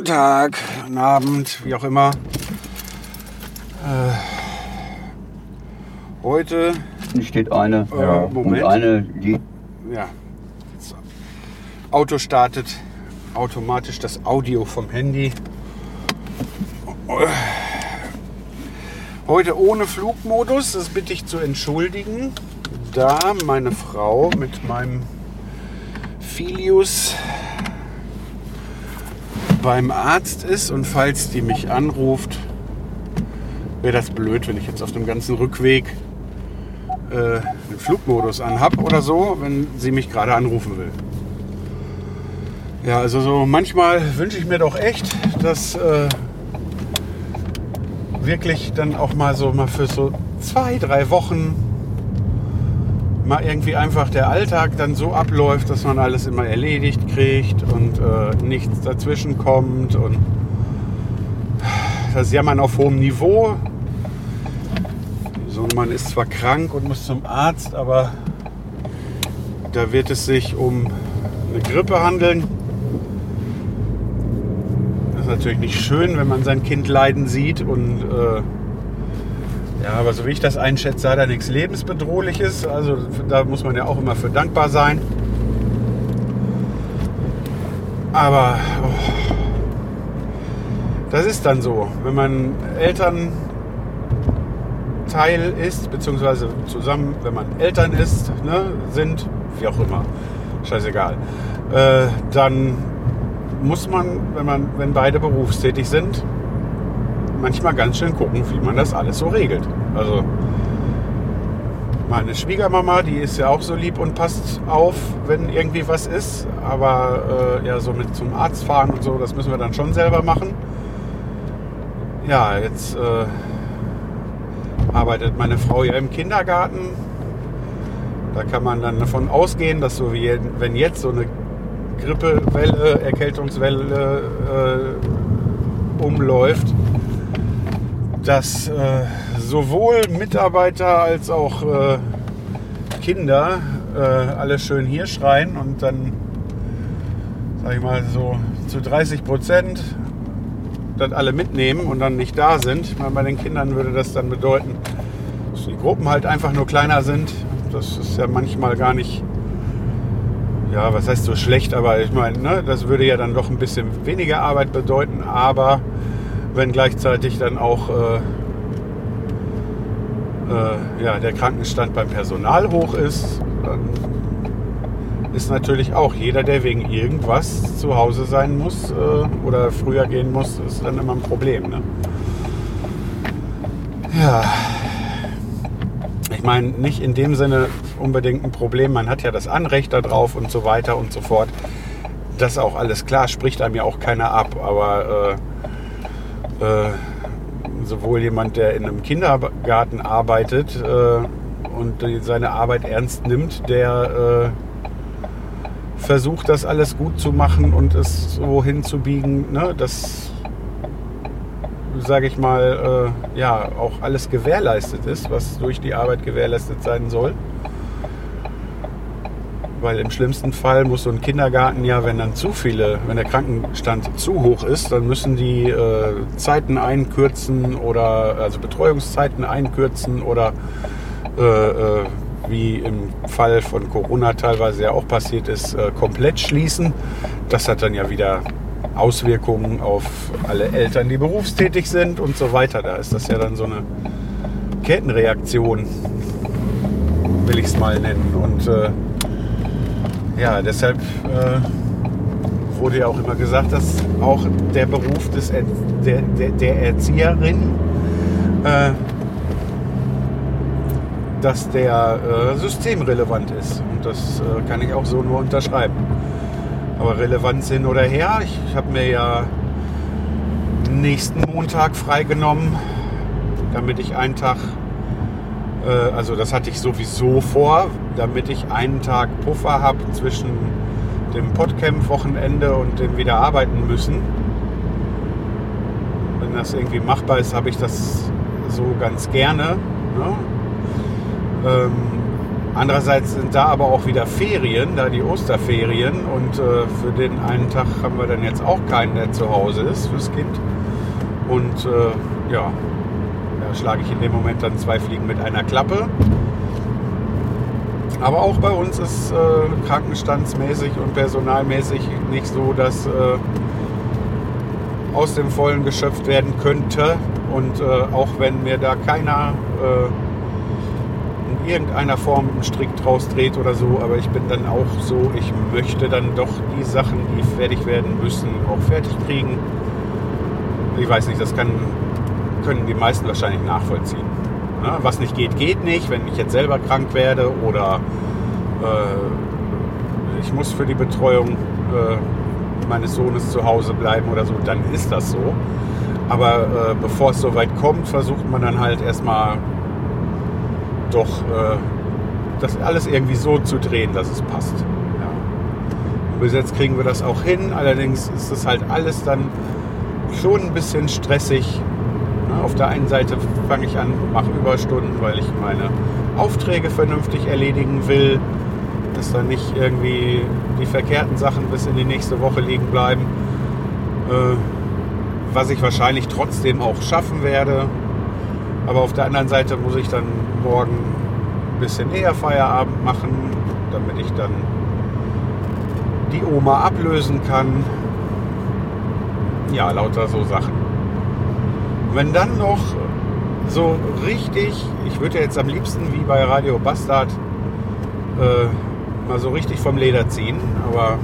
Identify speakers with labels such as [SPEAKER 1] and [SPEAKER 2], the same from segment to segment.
[SPEAKER 1] Guten Tag, guten Abend, wie auch immer. Äh, heute,
[SPEAKER 2] Hier steht eine.
[SPEAKER 1] Äh, Moment.
[SPEAKER 2] Und eine, die.
[SPEAKER 1] ja, so. Auto startet automatisch das Audio vom Handy. Heute ohne Flugmodus, das bitte ich zu entschuldigen, da meine Frau mit meinem Filius beim Arzt ist und falls die mich anruft, wäre das blöd, wenn ich jetzt auf dem ganzen Rückweg äh, den Flugmodus anhab oder so, wenn sie mich gerade anrufen will. Ja, also so manchmal wünsche ich mir doch echt, dass äh, wirklich dann auch mal so mal für so zwei, drei Wochen mal irgendwie einfach der Alltag dann so abläuft, dass man alles immer erledigt kriegt und äh, nichts dazwischen kommt und das Jammern auf hohem Niveau. So, man ist zwar krank und muss zum Arzt, aber da wird es sich um eine Grippe handeln. Das ist natürlich nicht schön, wenn man sein Kind leiden sieht und äh, ja, aber so wie ich das einschätze, hat er nichts lebensbedrohliches. Also da muss man ja auch immer für dankbar sein. Aber oh, das ist dann so, wenn man Elternteil ist, beziehungsweise zusammen, wenn man Eltern ist, ne, sind, wie auch immer, scheißegal, äh, dann muss man, wenn man, wenn beide berufstätig sind, manchmal ganz schön gucken, wie man das alles so regelt. Also meine Schwiegermama, die ist ja auch so lieb und passt auf, wenn irgendwie was ist. Aber äh, ja, so mit zum Arzt fahren und so, das müssen wir dann schon selber machen. Ja, jetzt äh, arbeitet meine Frau ja im Kindergarten. Da kann man dann davon ausgehen, dass so wie wenn jetzt so eine Grippewelle, Erkältungswelle äh, umläuft, dass äh, sowohl Mitarbeiter als auch äh, Kinder äh, alle schön hier schreien und dann, sag ich mal, so zu 30 Prozent das alle mitnehmen und dann nicht da sind. Weil bei den Kindern würde das dann bedeuten, dass die Gruppen halt einfach nur kleiner sind. Das ist ja manchmal gar nicht, ja, was heißt so schlecht, aber ich meine, ne, das würde ja dann doch ein bisschen weniger Arbeit bedeuten, aber wenn gleichzeitig dann auch äh, äh, ja, der Krankenstand beim Personal hoch ist, dann ist natürlich auch jeder, der wegen irgendwas zu Hause sein muss äh, oder früher gehen muss, ist dann immer ein Problem. Ne? Ja, ich meine, nicht in dem Sinne unbedingt ein Problem, man hat ja das Anrecht darauf und so weiter und so fort. Das auch alles klar, spricht einem ja auch keiner ab, aber äh, sowohl jemand, der in einem Kindergarten arbeitet äh, und seine Arbeit ernst nimmt, der äh, versucht, das alles gut zu machen und es so hinzubiegen, ne, dass, sage ich mal, äh, ja, auch alles gewährleistet ist, was durch die Arbeit gewährleistet sein soll. Weil im schlimmsten Fall muss so ein Kindergarten ja, wenn dann zu viele, wenn der Krankenstand zu hoch ist, dann müssen die äh, Zeiten einkürzen oder also Betreuungszeiten einkürzen oder äh, äh, wie im Fall von Corona teilweise ja auch passiert ist, äh, komplett schließen. Das hat dann ja wieder Auswirkungen auf alle Eltern, die berufstätig sind und so weiter. Da ist das ja dann so eine Kettenreaktion, will ich es mal nennen. Und äh, ja, deshalb äh, wurde ja auch immer gesagt, dass auch der Beruf des er der, der, der Erzieherin, äh, dass der äh, systemrelevant ist. Und das äh, kann ich auch so nur unterschreiben. Aber Relevanz hin oder her, ich habe mir ja nächsten Montag freigenommen, damit ich einen Tag, also das hatte ich sowieso vor, damit ich einen Tag Puffer habe zwischen dem Podcamp-Wochenende und dem wieder arbeiten müssen. Wenn das irgendwie machbar ist, habe ich das so ganz gerne. Ne? Ähm, andererseits sind da aber auch wieder Ferien, da die Osterferien und äh, für den einen Tag haben wir dann jetzt auch keinen, der zu Hause ist fürs Kind. Und äh, ja, schlage ich in dem Moment dann zwei Fliegen mit einer Klappe. Aber auch bei uns ist äh, krankenstandsmäßig und personalmäßig nicht so, dass äh, aus dem Vollen geschöpft werden könnte. Und äh, auch wenn mir da keiner äh, in irgendeiner Form einen Strick draus dreht oder so, aber ich bin dann auch so, ich möchte dann doch die Sachen, die fertig werden müssen, auch fertig kriegen. Ich weiß nicht, das kann, können die meisten wahrscheinlich nachvollziehen. Ne? Was nicht geht, geht nicht. Wenn ich jetzt selber krank werde oder äh, ich muss für die Betreuung äh, meines Sohnes zu Hause bleiben oder so, dann ist das so. Aber äh, bevor es soweit kommt, versucht man dann halt erstmal doch äh, das alles irgendwie so zu drehen, dass es passt. Ja. bis jetzt kriegen wir das auch hin. Allerdings ist es halt alles dann schon ein bisschen stressig. Auf der einen Seite fange ich an, mache Überstunden, weil ich meine Aufträge vernünftig erledigen will, dass dann nicht irgendwie die verkehrten Sachen bis in die nächste Woche liegen bleiben. Äh, was ich wahrscheinlich trotzdem auch schaffen werde. Aber auf der anderen Seite muss ich dann morgen ein bisschen eher Feierabend machen, damit ich dann die Oma ablösen kann. Ja, lauter so Sachen. Wenn dann noch so richtig, ich würde jetzt am liebsten wie bei Radio Bastard äh, mal so richtig vom Leder ziehen, aber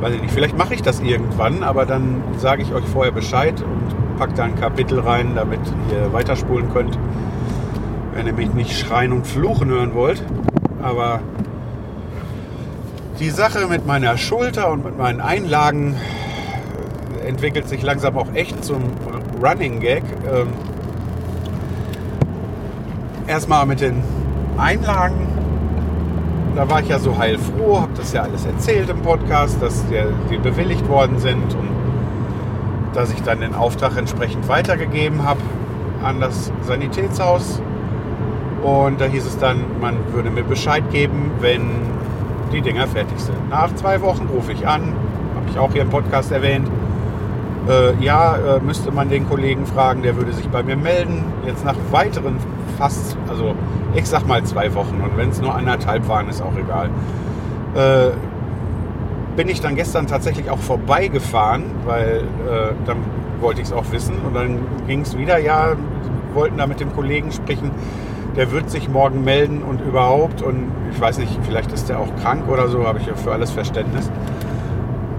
[SPEAKER 1] weiß ich nicht, vielleicht mache ich das irgendwann, aber dann sage ich euch vorher Bescheid und packe da ein Kapitel rein, damit ihr weiterspulen könnt, wenn ihr mich nicht schreien und fluchen hören wollt. Aber die Sache mit meiner Schulter und mit meinen Einlagen entwickelt sich langsam auch echt zum Running Gag. Ähm, erstmal mit den Einlagen. Da war ich ja so heilfroh, habe das ja alles erzählt im Podcast, dass die bewilligt worden sind und dass ich dann den Auftrag entsprechend weitergegeben habe an das Sanitätshaus. Und da hieß es dann, man würde mir Bescheid geben, wenn die Dinger fertig sind. Nach zwei Wochen rufe ich an, habe ich auch hier im Podcast erwähnt. Äh, ja, äh, müsste man den Kollegen fragen, der würde sich bei mir melden. Jetzt nach weiteren fast, also ich sag mal zwei Wochen und wenn es nur anderthalb waren, ist auch egal. Äh, bin ich dann gestern tatsächlich auch vorbeigefahren, weil äh, dann wollte ich es auch wissen und dann ging es wieder, ja, wollten da mit dem Kollegen sprechen, der wird sich morgen melden und überhaupt und ich weiß nicht, vielleicht ist der auch krank oder so, habe ich ja für alles Verständnis.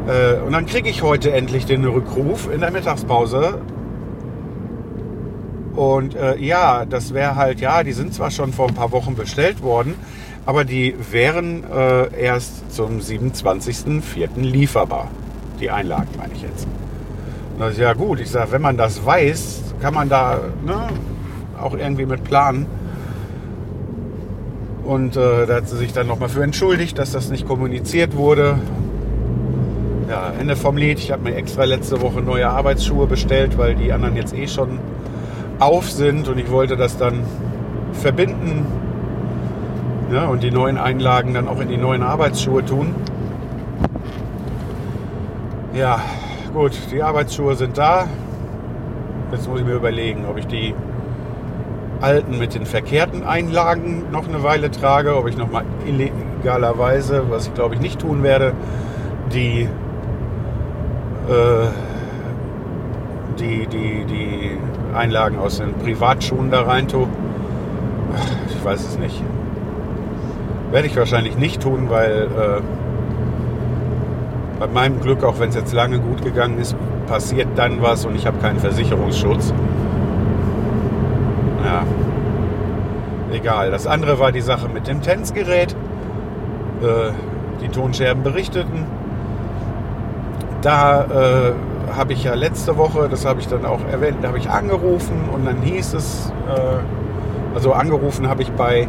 [SPEAKER 1] Äh, und dann kriege ich heute endlich den Rückruf in der Mittagspause. Und äh, ja, das wäre halt, ja, die sind zwar schon vor ein paar Wochen bestellt worden, aber die wären äh, erst zum 27.04. lieferbar. Die Einlagen meine ich jetzt. Und das ist ja gut. Ich sage, wenn man das weiß, kann man da ne, auch irgendwie mit planen. Und äh, da hat sie sich dann nochmal für entschuldigt, dass das nicht kommuniziert wurde. Ja, Ende vom Lied. Ich habe mir extra letzte Woche neue Arbeitsschuhe bestellt, weil die anderen jetzt eh schon auf sind und ich wollte das dann verbinden ja, und die neuen Einlagen dann auch in die neuen Arbeitsschuhe tun. Ja, gut, die Arbeitsschuhe sind da. Jetzt muss ich mir überlegen, ob ich die alten mit den verkehrten Einlagen noch eine Weile trage, ob ich noch mal illegalerweise, was ich glaube ich nicht tun werde, die die, die, die Einlagen aus den Privatschuhen da rein tue. Ich weiß es nicht. Werde ich wahrscheinlich nicht tun, weil äh, bei meinem Glück, auch wenn es jetzt lange gut gegangen ist, passiert dann was und ich habe keinen Versicherungsschutz. Ja. Egal. Das andere war die Sache mit dem Tänzgerät. Äh, die Tonscherben berichteten. Da äh, habe ich ja letzte Woche, das habe ich dann auch erwähnt, da habe ich angerufen und dann hieß es, äh, also angerufen habe ich bei äh,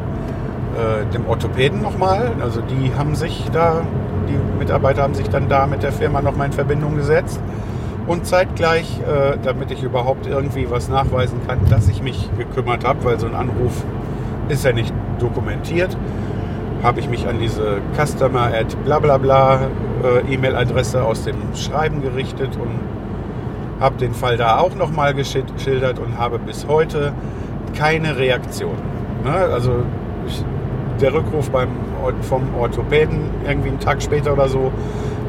[SPEAKER 1] dem Orthopäden nochmal. Also die haben sich da, die Mitarbeiter haben sich dann da mit der Firma nochmal in Verbindung gesetzt. Und zeitgleich, äh, damit ich überhaupt irgendwie was nachweisen kann, dass ich mich gekümmert habe, weil so ein Anruf ist ja nicht dokumentiert, habe ich mich an diese Customer at bla bla bla äh, E-Mail-Adresse aus dem Schreiben gerichtet und habe den Fall da auch nochmal geschildert und habe bis heute keine Reaktion. Ne? Also ich, der Rückruf beim, vom Orthopäden irgendwie einen Tag später oder so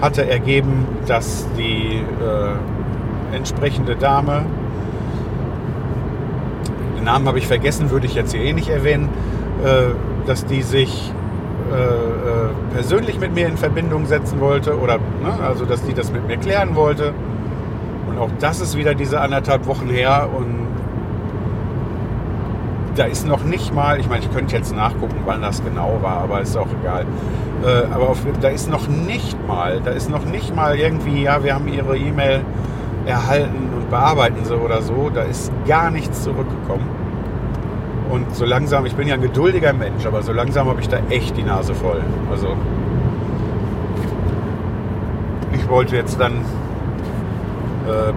[SPEAKER 1] hatte ergeben, dass die äh, entsprechende Dame, den Namen habe ich vergessen, würde ich jetzt hier eh nicht erwähnen, äh, dass die sich äh, äh, persönlich mit mir in Verbindung setzen wollte oder ne, also dass die das mit mir klären wollte. Und auch das ist wieder diese anderthalb Wochen her und da ist noch nicht mal, ich meine, ich könnte jetzt nachgucken, wann das genau war, aber ist auch egal. Äh, aber auf, da ist noch nicht mal, da ist noch nicht mal irgendwie, ja, wir haben Ihre E-Mail erhalten und bearbeiten sie oder so. Da ist gar nichts zurückgekommen. Und so langsam, ich bin ja ein geduldiger Mensch, aber so langsam habe ich da echt die Nase voll. Also ich wollte jetzt dann äh,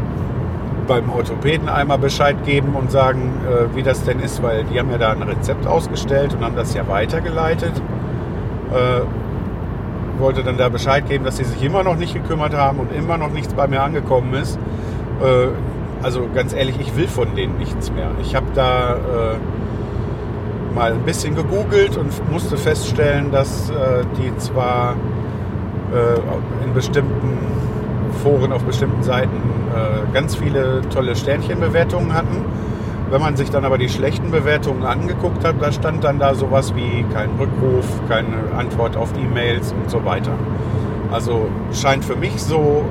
[SPEAKER 1] beim Orthopäden einmal Bescheid geben und sagen, äh, wie das denn ist, weil die haben ja da ein Rezept ausgestellt und haben das ja weitergeleitet. Äh, wollte dann da Bescheid geben, dass sie sich immer noch nicht gekümmert haben und immer noch nichts bei mir angekommen ist. Äh, also ganz ehrlich, ich will von denen nichts mehr. Ich habe da äh, mal ein bisschen gegoogelt und musste feststellen, dass äh, die zwar äh, in bestimmten Foren, auf bestimmten Seiten äh, ganz viele tolle Sternchenbewertungen hatten. Wenn man sich dann aber die schlechten Bewertungen angeguckt hat, da stand dann da sowas wie kein Rückruf, keine Antwort auf E-Mails und so weiter. Also scheint für mich so,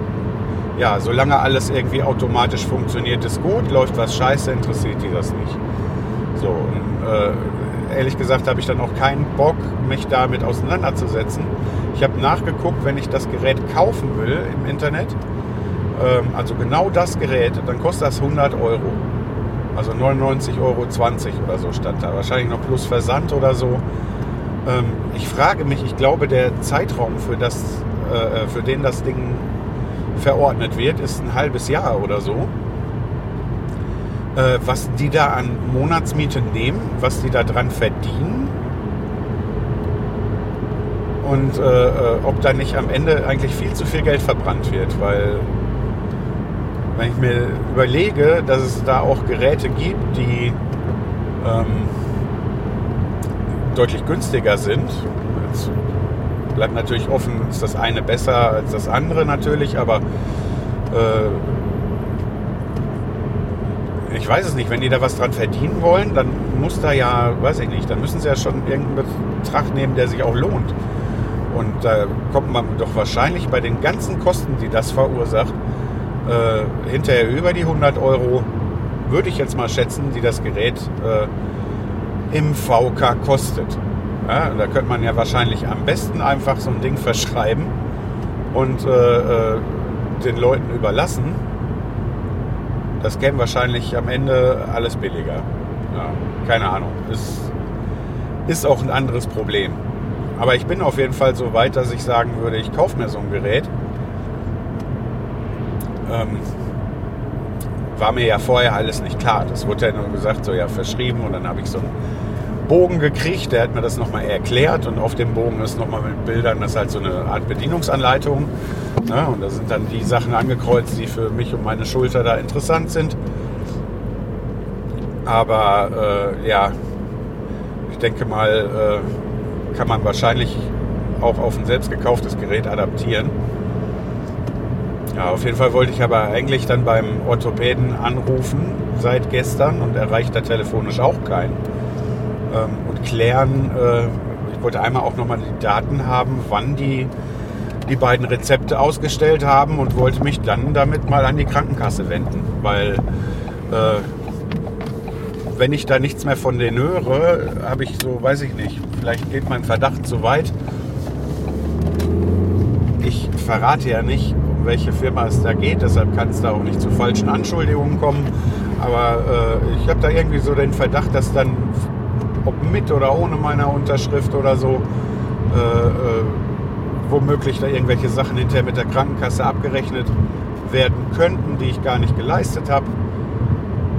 [SPEAKER 1] ja, solange alles irgendwie automatisch funktioniert, ist gut, läuft was scheiße, interessiert die das nicht. So, und, äh, ehrlich gesagt habe ich dann auch keinen Bock, mich damit auseinanderzusetzen. Ich habe nachgeguckt, wenn ich das Gerät kaufen will im Internet, ähm, also genau das Gerät, dann kostet das 100 Euro. Also 99,20 Euro oder so stand da. Wahrscheinlich noch plus Versand oder so. Ähm, ich frage mich, ich glaube, der Zeitraum, für, das, äh, für den das Ding verordnet wird, ist ein halbes Jahr oder so. Äh, was die da an Monatsmiete nehmen, was die da dran verdienen. Und äh, äh ob da nicht am Ende eigentlich viel zu viel Geld verbrannt wird, weil wenn ich mir überlege, dass es da auch Geräte gibt, die ähm, deutlich günstiger sind, jetzt bleibt natürlich offen, ist das eine besser als das andere natürlich, aber äh, ich weiß es nicht, wenn die da was dran verdienen wollen, dann muss da ja, weiß ich nicht, dann müssen sie ja schon irgendeinen Betrag nehmen, der sich auch lohnt. Und da kommt man doch wahrscheinlich bei den ganzen Kosten, die das verursacht, äh, hinterher über die 100 Euro, würde ich jetzt mal schätzen, die das Gerät äh, im VK kostet. Ja, da könnte man ja wahrscheinlich am besten einfach so ein Ding verschreiben und äh, äh, den Leuten überlassen. Das käme wahrscheinlich am Ende alles billiger. Ja, keine Ahnung. Ist, ist auch ein anderes Problem. Aber ich bin auf jeden Fall so weit, dass ich sagen würde, ich kaufe mir so ein Gerät ähm, war mir ja vorher alles nicht klar. Das wurde ja nur gesagt, so ja verschrieben und dann habe ich so einen Bogen gekriegt, der hat mir das nochmal erklärt und auf dem Bogen ist nochmal mit Bildern, das ist halt so eine Art Bedienungsanleitung. Ne? Und da sind dann die Sachen angekreuzt, die für mich und meine Schulter da interessant sind. Aber äh, ja, ich denke mal, äh, kann man wahrscheinlich auch auf ein selbst gekauftes Gerät adaptieren. Ja, auf jeden Fall wollte ich aber eigentlich dann beim Orthopäden anrufen seit gestern und erreicht da telefonisch auch keinen. Ähm, und klären, äh, ich wollte einmal auch nochmal die Daten haben, wann die die beiden Rezepte ausgestellt haben und wollte mich dann damit mal an die Krankenkasse wenden, weil äh, wenn ich da nichts mehr von denen höre, habe ich so, weiß ich nicht, vielleicht geht mein Verdacht zu weit. Ich verrate ja nicht, welche Firma es da geht. Deshalb kann es da auch nicht zu falschen Anschuldigungen kommen. Aber äh, ich habe da irgendwie so den Verdacht, dass dann, ob mit oder ohne meiner Unterschrift oder so, äh, äh, womöglich da irgendwelche Sachen hinterher mit der Krankenkasse abgerechnet werden könnten, die ich gar nicht geleistet habe.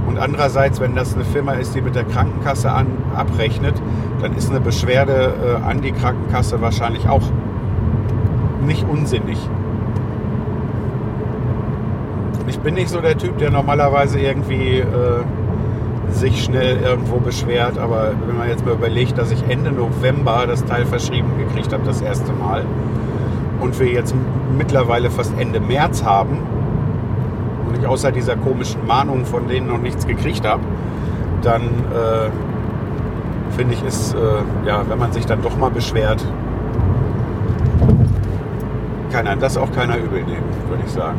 [SPEAKER 1] Und andererseits, wenn das eine Firma ist, die mit der Krankenkasse an, abrechnet, dann ist eine Beschwerde äh, an die Krankenkasse wahrscheinlich auch nicht unsinnig. Ich bin nicht so der Typ, der normalerweise irgendwie äh, sich schnell irgendwo beschwert, aber wenn man jetzt mal überlegt, dass ich Ende November das Teil verschrieben gekriegt habe, das erste Mal, und wir jetzt mittlerweile fast Ende März haben und ich außer dieser komischen Mahnung von denen noch nichts gekriegt habe, dann äh, finde ich, ist, äh, ja, wenn man sich dann doch mal beschwert, kann einem das auch keiner übel nehmen, würde ich sagen.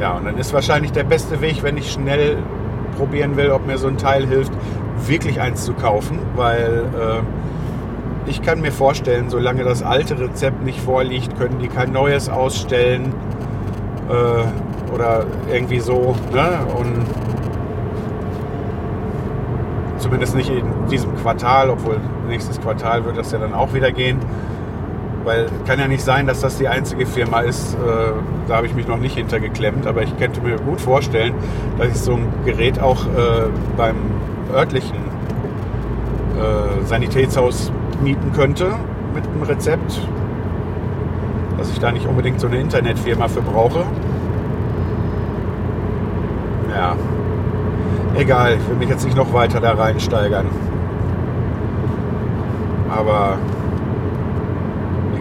[SPEAKER 1] Ja, und dann ist wahrscheinlich der beste Weg, wenn ich schnell probieren will, ob mir so ein Teil hilft, wirklich eins zu kaufen, weil äh, ich kann mir vorstellen, solange das alte Rezept nicht vorliegt, können die kein neues ausstellen äh, oder irgendwie so. Ne? Und zumindest nicht in diesem Quartal, obwohl nächstes Quartal wird das ja dann auch wieder gehen. Weil kann ja nicht sein, dass das die einzige Firma ist. Äh, da habe ich mich noch nicht hintergeklemmt, aber ich könnte mir gut vorstellen, dass ich so ein Gerät auch äh, beim örtlichen äh, Sanitätshaus mieten könnte mit einem Rezept. Dass ich da nicht unbedingt so eine Internetfirma für brauche. Ja. Egal, ich will mich jetzt nicht noch weiter da reinsteigern. Aber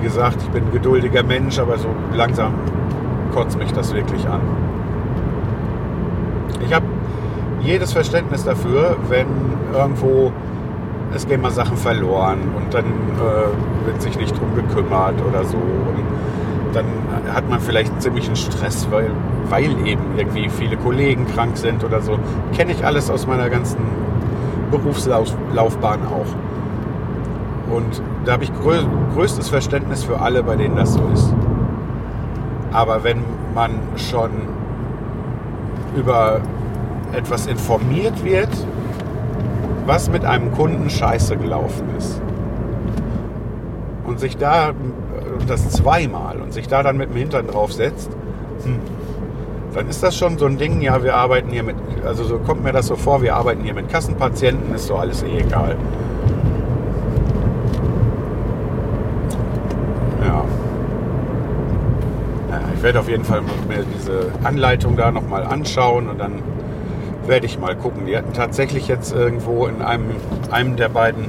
[SPEAKER 1] gesagt, ich bin ein geduldiger Mensch, aber so langsam kotzt mich das wirklich an. Ich habe jedes Verständnis dafür, wenn irgendwo es gehen mal Sachen verloren und dann äh, wird sich nicht drum gekümmert oder so. Und dann hat man vielleicht einen ziemlichen Stress, weil, weil eben irgendwie viele Kollegen krank sind oder so. Kenne ich alles aus meiner ganzen Berufslaufbahn auch. Und da habe ich grö größtes Verständnis für alle, bei denen das so ist. Aber wenn man schon über etwas informiert wird, was mit einem Kunden scheiße gelaufen ist, und sich da das zweimal und sich da dann mit dem Hintern draufsetzt, hm, dann ist das schon so ein Ding, ja, wir arbeiten hier mit, also so kommt mir das so vor, wir arbeiten hier mit Kassenpatienten, ist so alles eh egal. Ja. ja ich werde auf jeden Fall mir diese Anleitung da nochmal anschauen und dann werde ich mal gucken. Die hatten tatsächlich jetzt irgendwo in einem, einem der beiden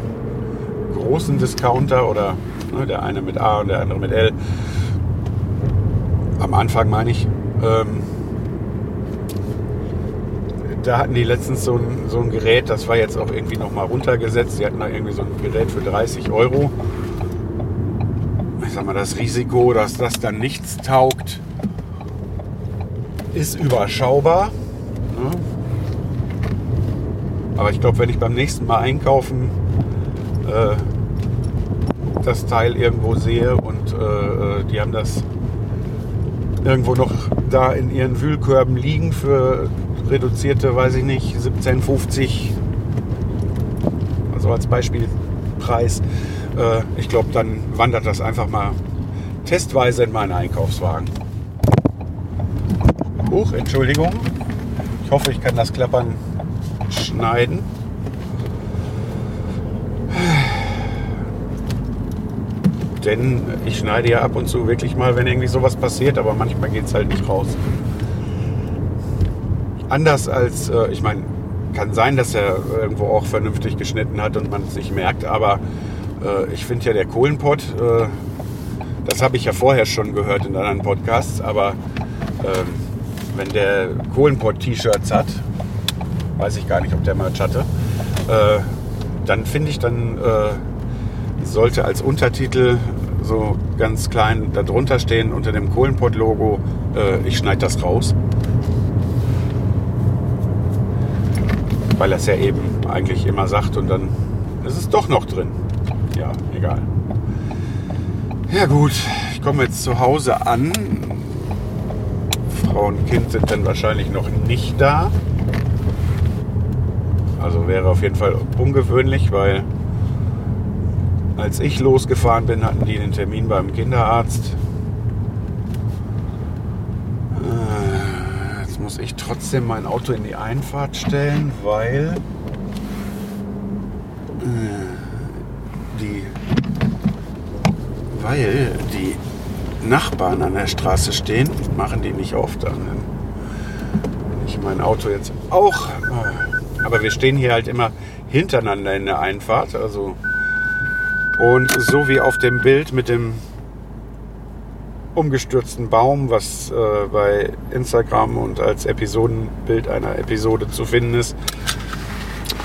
[SPEAKER 1] großen Discounter oder ne, der eine mit A und der andere mit L, am Anfang meine ich, ähm, da hatten die letztens so ein, so ein Gerät, das war jetzt auch irgendwie nochmal runtergesetzt. Die hatten da irgendwie so ein Gerät für 30 Euro. Ich sag mal, das Risiko, dass das dann nichts taugt, ist überschaubar. Ne? Aber ich glaube, wenn ich beim nächsten Mal einkaufen äh, das Teil irgendwo sehe und äh, die haben das irgendwo noch da in ihren Wühlkörben liegen für reduzierte, weiß ich nicht, 17,50. Also als Beispielpreis. Äh, ich glaube, dann wandert das einfach mal testweise in meinen Einkaufswagen. Huch, Entschuldigung. Ich hoffe, ich kann das Klappern schneiden. Denn ich schneide ja ab und zu wirklich mal, wenn irgendwie sowas passiert, aber manchmal geht es halt nicht raus. Anders als, äh, ich meine, kann sein, dass er irgendwo auch vernünftig geschnitten hat und man es nicht merkt, aber äh, ich finde ja der Kohlenpott, äh, das habe ich ja vorher schon gehört in anderen Podcasts, aber ähm, wenn der Kohlenpott-T-Shirts hat, weiß ich gar nicht, ob der Merch hatte, äh, dann finde ich, dann äh, sollte als Untertitel so ganz klein darunter stehen unter dem Kohlenpott-Logo, äh, ich schneide das raus. Weil er es ja eben eigentlich immer sagt und dann ist es doch noch drin. Ja, egal. Ja gut, ich komme jetzt zu Hause an. Frau und Kind sind dann wahrscheinlich noch nicht da. Also wäre auf jeden Fall ungewöhnlich, weil als ich losgefahren bin, hatten die den Termin beim Kinderarzt. Äh, Jetzt muss ich trotzdem mein Auto in die Einfahrt stellen, weil äh, die weil die Nachbarn an der Straße stehen, machen die nicht oft an. Ich mein Auto jetzt auch. äh, Aber wir stehen hier halt immer hintereinander in der Einfahrt. Also und so wie auf dem Bild mit dem umgestürzten Baum, was äh, bei Instagram und als Episodenbild einer Episode zu finden ist,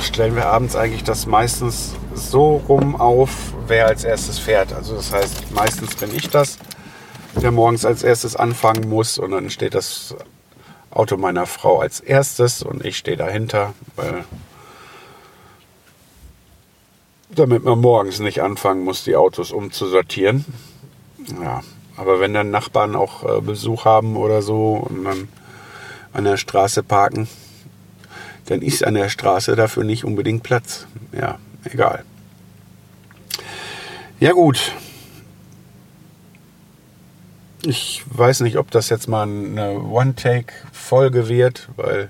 [SPEAKER 1] stellen wir abends eigentlich das meistens so rum auf, wer als erstes fährt. Also das heißt, meistens bin ich das, der morgens als erstes anfangen muss und dann steht das Auto meiner Frau als erstes und ich stehe dahinter, weil damit man morgens nicht anfangen muss, die Autos umzusortieren. Ja, aber wenn dann Nachbarn auch äh, Besuch haben oder so und dann an der Straße parken, dann ist an der Straße dafür nicht unbedingt Platz. Ja, egal. Ja gut. Ich weiß nicht, ob das jetzt mal eine One-Take-Folge wird, weil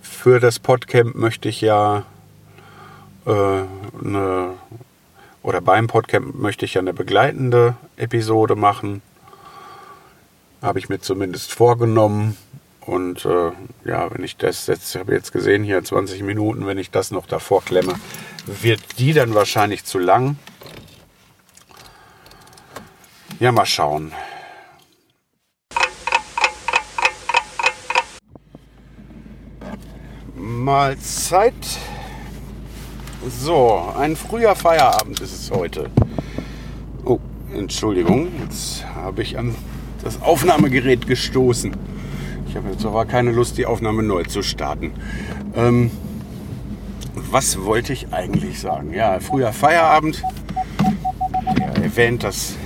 [SPEAKER 1] für das Podcamp möchte ich ja äh, eine, oder beim Podcamp möchte ich ja eine begleitende Episode machen. Habe ich mir zumindest vorgenommen. Und äh, ja, wenn ich das jetzt, habe jetzt gesehen, hier 20 Minuten, wenn ich das noch davor klemme, wird die dann wahrscheinlich zu lang. Ja, mal schauen. Mahlzeit. So, ein früher Feierabend ist es heute. Oh, Entschuldigung, jetzt habe ich an das Aufnahmegerät gestoßen. Ich habe jetzt aber keine Lust, die Aufnahme neu zu starten. Ähm, was wollte ich eigentlich sagen? Ja, früher Feierabend. Ja, erwähnt, dass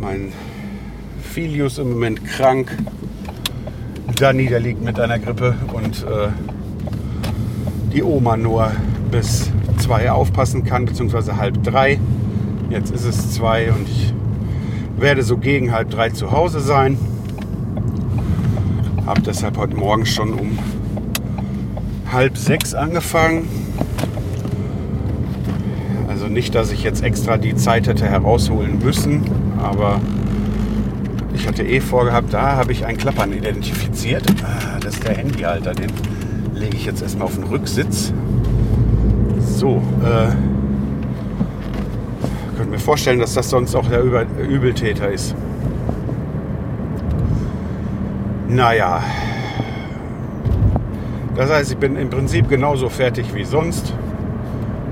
[SPEAKER 1] mein Filius im Moment krank da niederliegt mit einer Grippe und äh, die Oma nur bis zwei aufpassen kann, beziehungsweise halb drei. Jetzt ist es zwei und ich werde so gegen halb drei zu Hause sein. Habe deshalb heute Morgen schon um halb sechs angefangen. Also nicht, dass ich jetzt extra die Zeit hätte herausholen müssen, aber ich hatte eh vorgehabt, da habe ich einen Klappern identifiziert. Ah, Das ist der Handyhalter, den lege ich jetzt erstmal auf den Rücksitz. So, äh, könnt mir vorstellen, dass das sonst auch der Übel Übeltäter ist. Naja, das heißt, ich bin im Prinzip genauso fertig wie sonst,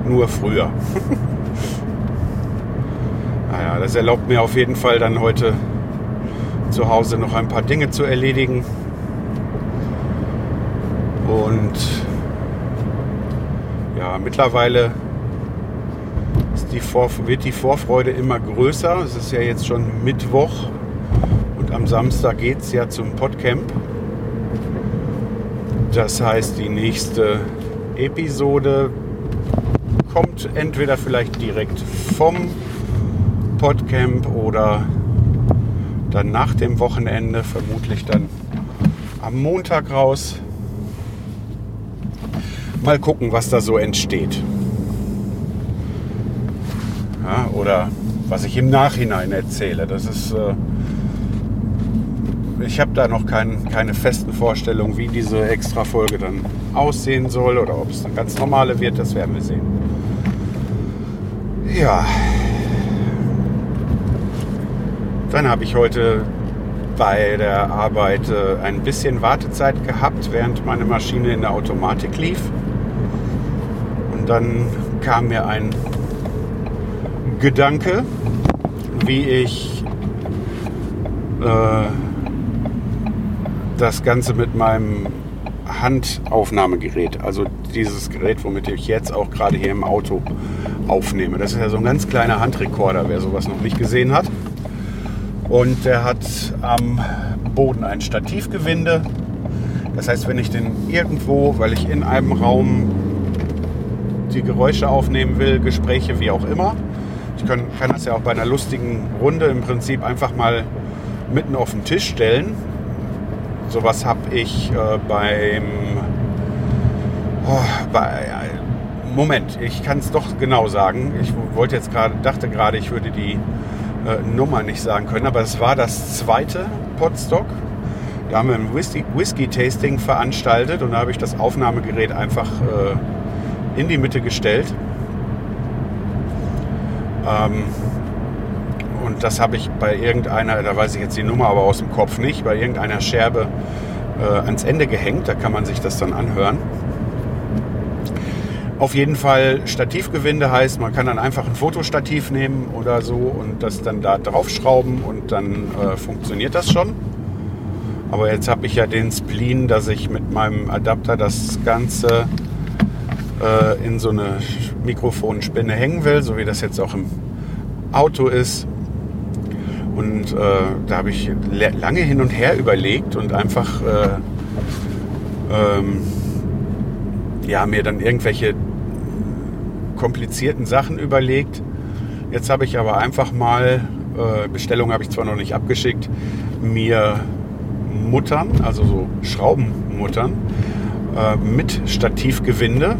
[SPEAKER 1] nur früher. naja, das erlaubt mir auf jeden Fall dann heute zu Hause noch ein paar Dinge zu erledigen. Und ja, mittlerweile die wird die Vorfreude immer größer. Es ist ja jetzt schon Mittwoch und am Samstag geht es ja zum Podcamp. Das heißt, die nächste Episode kommt entweder vielleicht direkt vom Podcamp oder dann nach dem Wochenende, vermutlich dann am Montag raus. Mal gucken, was da so entsteht. Ja, oder was ich im Nachhinein erzähle. Das ist. Äh, ich habe da noch kein, keine festen Vorstellungen, wie diese Extra-Folge dann aussehen soll oder ob es eine ganz normale wird, das werden wir sehen. Ja. Dann habe ich heute bei der Arbeit äh, ein bisschen Wartezeit gehabt, während meine Maschine in der Automatik lief. Und dann kam mir ein Gedanke, wie ich äh, das Ganze mit meinem Handaufnahmegerät, also dieses Gerät, womit ich jetzt auch gerade hier im Auto aufnehme. Das ist ja so ein ganz kleiner Handrekorder, wer sowas noch nicht gesehen hat. Und der hat am Boden ein Stativgewinde. Das heißt, wenn ich den irgendwo, weil ich in einem Raum die Geräusche aufnehmen will, Gespräche, wie auch immer, ich kann, kann das ja auch bei einer lustigen Runde im Prinzip einfach mal mitten auf den Tisch stellen. Sowas habe ich äh, beim oh, bei, Moment, ich kann es doch genau sagen. Ich wollte jetzt gerade, dachte gerade, ich würde die äh, Nummer nicht sagen können, aber es war das zweite Podstock. Da haben wir ein Whisky-Tasting veranstaltet und da habe ich das Aufnahmegerät einfach äh, in die Mitte gestellt. Ähm, und das habe ich bei irgendeiner, da weiß ich jetzt die Nummer aber aus dem Kopf nicht, bei irgendeiner Scherbe äh, ans Ende gehängt. Da kann man sich das dann anhören. Auf jeden Fall Stativgewinde heißt, man kann dann einfach ein Fotostativ nehmen oder so und das dann da draufschrauben und dann äh, funktioniert das schon. Aber jetzt habe ich ja den Spleen, dass ich mit meinem Adapter das Ganze äh, in so eine Mikrofonspinne hängen will, so wie das jetzt auch im Auto ist. Und äh, da habe ich lange hin und her überlegt und einfach äh, ähm, ja, mir dann irgendwelche komplizierten Sachen überlegt. Jetzt habe ich aber einfach mal, äh, Bestellung habe ich zwar noch nicht abgeschickt, mir Muttern, also so Schraubenmuttern äh, mit Stativgewinde.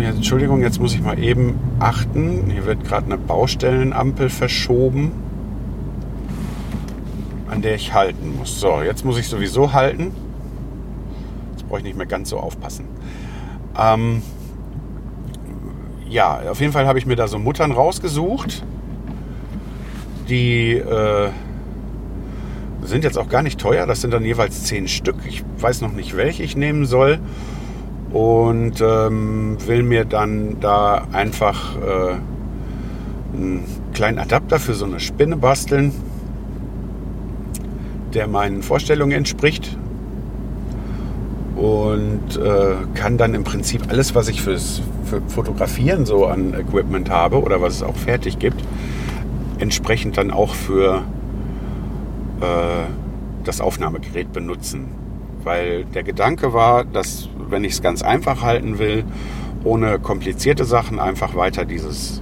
[SPEAKER 1] Äh, Entschuldigung, jetzt muss ich mal eben achten. Hier wird gerade eine Baustellenampel verschoben, an der ich halten muss. So, jetzt muss ich sowieso halten brauche ich nicht mehr ganz so aufpassen. Ähm, ja, auf jeden Fall habe ich mir da so Muttern rausgesucht. Die äh, sind jetzt auch gar nicht teuer. Das sind dann jeweils zehn Stück. Ich weiß noch nicht, welche ich nehmen soll. Und ähm, will mir dann da einfach äh, einen kleinen Adapter für so eine Spinne basteln, der meinen Vorstellungen entspricht und äh, kann dann im Prinzip alles, was ich fürs für Fotografieren so an Equipment habe oder was es auch fertig gibt, entsprechend dann auch für äh, das Aufnahmegerät benutzen. Weil der Gedanke war, dass wenn ich es ganz einfach halten will, ohne komplizierte Sachen einfach weiter dieses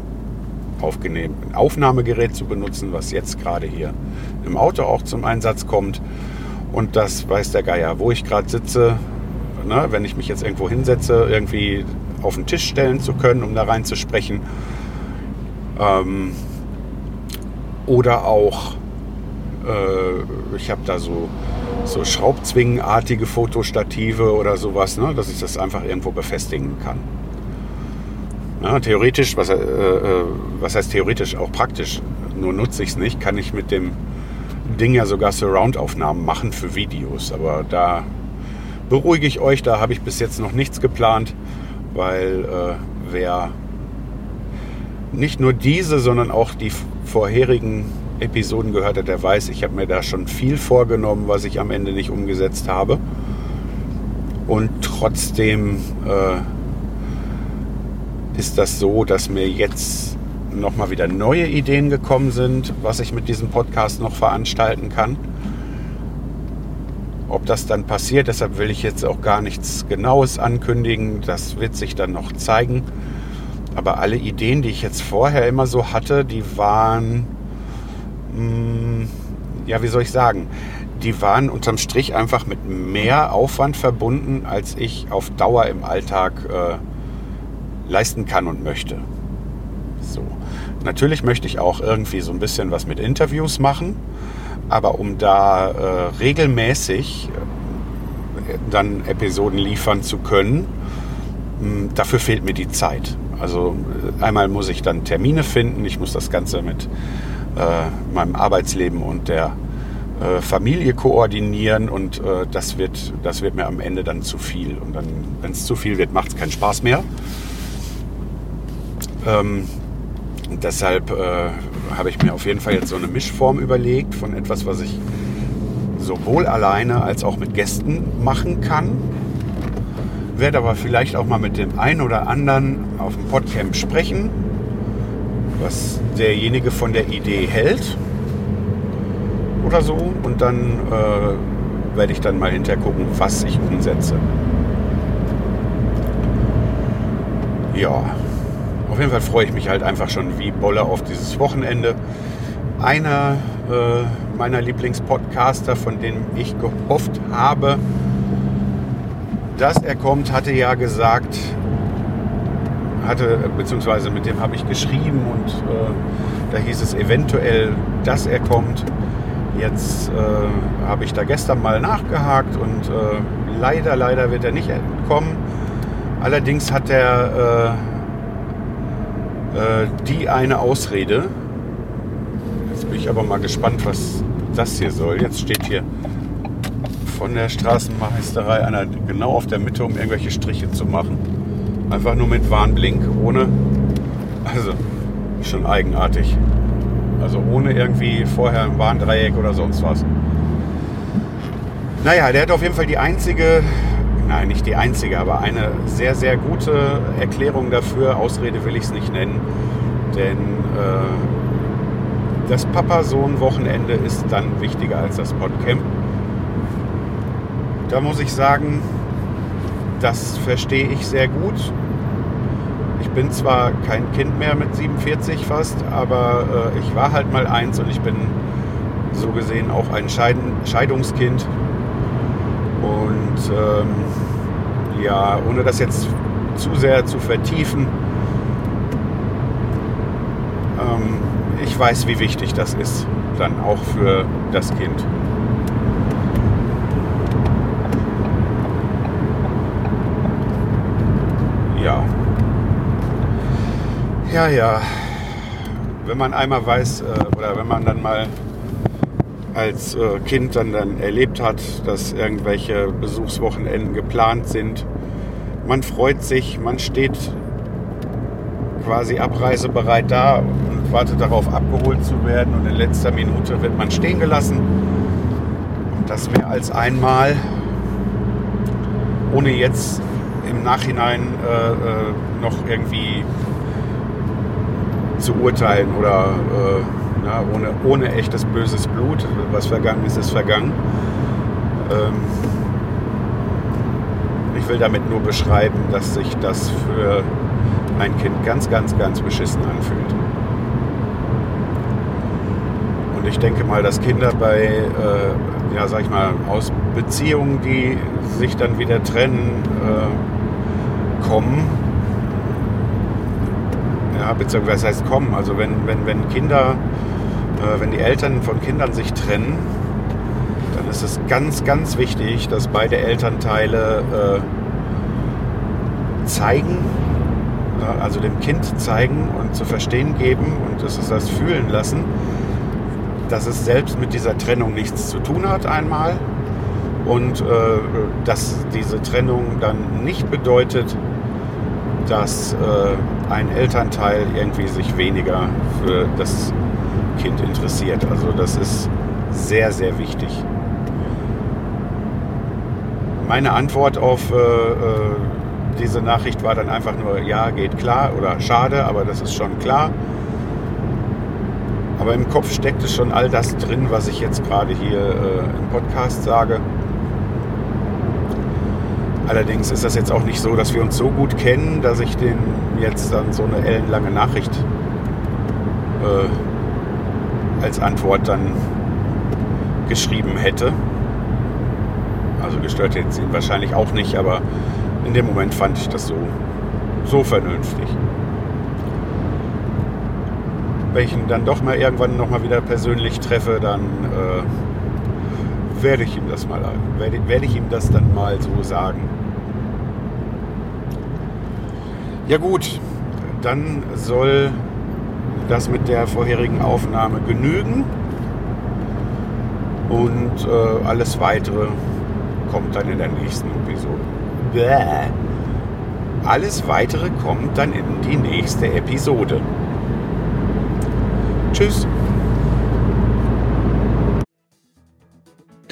[SPEAKER 1] Aufnahmegerät zu benutzen, was jetzt gerade hier im Auto auch zum Einsatz kommt. Und das weiß der Geier, wo ich gerade sitze, ne, wenn ich mich jetzt irgendwo hinsetze, irgendwie auf den Tisch stellen zu können, um da reinzusprechen. Ähm, oder auch, äh, ich habe da so, so Schraubzwingenartige Fotostative oder sowas, ne, dass ich das einfach irgendwo befestigen kann. Ja, theoretisch, was, äh, äh, was heißt theoretisch, auch praktisch, nur nutze ich es nicht, kann ich mit dem Ding ja sogar Surround-Aufnahmen machen für Videos. Aber da beruhige ich euch, da habe ich bis jetzt noch nichts geplant, weil äh, wer nicht nur diese, sondern auch die vorherigen Episoden gehört hat, der weiß, ich habe mir da schon viel vorgenommen, was ich am Ende nicht umgesetzt habe. Und trotzdem äh, ist das so, dass mir jetzt nochmal wieder neue Ideen gekommen sind, was ich mit diesem Podcast noch veranstalten kann. Ob das dann passiert, deshalb will ich jetzt auch gar nichts Genaues ankündigen. Das wird sich dann noch zeigen. Aber alle Ideen, die ich jetzt vorher immer so hatte, die waren, mh, hm, ja, wie soll ich sagen, die waren unterm Strich einfach mit mehr Aufwand verbunden, als ich auf Dauer im Alltag äh, leisten kann und möchte. So. Natürlich möchte ich auch irgendwie so ein bisschen was mit Interviews machen. Aber um da äh, regelmäßig äh, dann Episoden liefern zu können, hm, dafür fehlt mir die Zeit. Also äh, einmal muss ich dann Termine finden, ich muss das Ganze mit äh, meinem Arbeitsleben und der äh, Familie koordinieren und das, wird, das wird mir am Ende dann zu viel. Und dann, wenn es zu viel wird, macht es keinen Spaß mehr. Ähm, deshalb äh, habe ich mir auf jeden Fall jetzt so eine Mischform überlegt von etwas, was ich sowohl alleine als auch mit Gästen machen kann. Werde aber vielleicht auch mal mit dem einen oder anderen auf dem Podcamp sprechen. was derjenige von der Idee hält oder so. Und dann äh, werde ich dann mal hinterher gucken, was ich umsetze. Ja, auf jeden Fall freue ich mich halt einfach schon wie Bolle auf dieses Wochenende. Einer äh, meiner Lieblingspodcaster, von dem ich gehofft habe, dass er kommt, hatte ja gesagt, hatte, beziehungsweise mit dem habe ich geschrieben und äh, da hieß es eventuell, dass er kommt. Jetzt äh, habe ich da gestern mal nachgehakt und äh, leider, leider wird er nicht kommen. Allerdings hat er äh, die eine Ausrede. Jetzt bin ich aber mal gespannt, was das hier soll. Jetzt steht hier von der Straßenmeisterei einer genau auf der Mitte, um irgendwelche Striche zu machen. Einfach nur mit Warnblink, ohne. Also, schon eigenartig. Also ohne irgendwie vorher ein Warndreieck oder sonst was. Naja, der hat auf jeden Fall die einzige, nein, nicht die einzige, aber eine sehr, sehr gute Erklärung dafür. Ausrede will ich es nicht nennen. Denn äh, das Papa-Sohn-Wochenende ist dann wichtiger als das Podcamp. Da muss ich sagen, das verstehe ich sehr gut. Ich bin zwar kein Kind mehr mit 47 fast, aber äh, ich war halt mal eins und ich bin so gesehen auch ein Scheiden Scheidungskind. Und ähm, ja, ohne das jetzt zu sehr zu vertiefen, ähm, ich weiß, wie wichtig das ist, dann auch für das Kind. Ja. Ja, ja. Wenn man einmal weiß äh, oder wenn man dann mal als äh, Kind dann, dann erlebt hat, dass irgendwelche Besuchswochenenden geplant sind, man freut sich, man steht quasi abreisebereit da und wartet darauf, abgeholt zu werden. Und in letzter Minute wird man stehen gelassen. Und das mehr als einmal, ohne jetzt im Nachhinein äh, äh, noch irgendwie zu urteilen oder äh, ja, ohne, ohne echtes böses Blut. Was vergangen ist, ist vergangen. Ähm, ich will damit nur beschreiben, dass sich das für ein Kind ganz, ganz, ganz beschissen anfühlt. Und ich denke mal, dass Kinder bei, äh, ja, sag ich mal, aus Beziehungen, die sich dann wieder trennen, äh, kommen, ja, beziehungsweise heißt kommen, also wenn, wenn, wenn Kinder, wenn die Eltern von Kindern sich trennen, dann ist es ganz, ganz wichtig, dass beide Elternteile äh, zeigen, also dem Kind zeigen und zu verstehen geben und es ist das fühlen lassen, dass es selbst mit dieser Trennung nichts zu tun hat einmal und äh, dass diese Trennung dann nicht bedeutet, dass äh, ein Elternteil irgendwie sich weniger für das Kind interessiert. Also das ist sehr, sehr wichtig. Meine Antwort auf äh, äh diese Nachricht war dann einfach nur, ja, geht klar oder schade, aber das ist schon klar. Aber im Kopf steckt es schon all das drin, was ich jetzt gerade hier äh, im Podcast sage. Allerdings ist das jetzt auch nicht so, dass wir uns so gut kennen, dass ich den jetzt dann so eine ellenlange Nachricht äh, als Antwort dann geschrieben hätte. Also gestört hätte es ihn wahrscheinlich auch nicht, aber in dem Moment fand ich das so, so vernünftig. Wenn ich ihn dann doch mal irgendwann noch mal wieder persönlich treffe, dann äh, werde ich ihm das mal werde, werde ich ihm das dann mal so sagen. Ja gut, dann soll das mit der vorherigen Aufnahme genügen und äh, alles weitere kommt dann in der nächsten Episode. Bäh. Alles weitere kommt dann in die nächste Episode. Tschüss.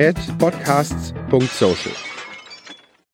[SPEAKER 3] at podcasts.social.